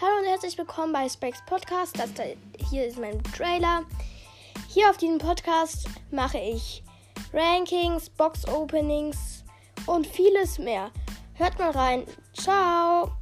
Hallo und herzlich willkommen bei Specs Podcast. Das, hier ist mein Trailer. Hier auf diesem Podcast mache ich Rankings, Box Openings und vieles mehr. Hört mal rein. Ciao.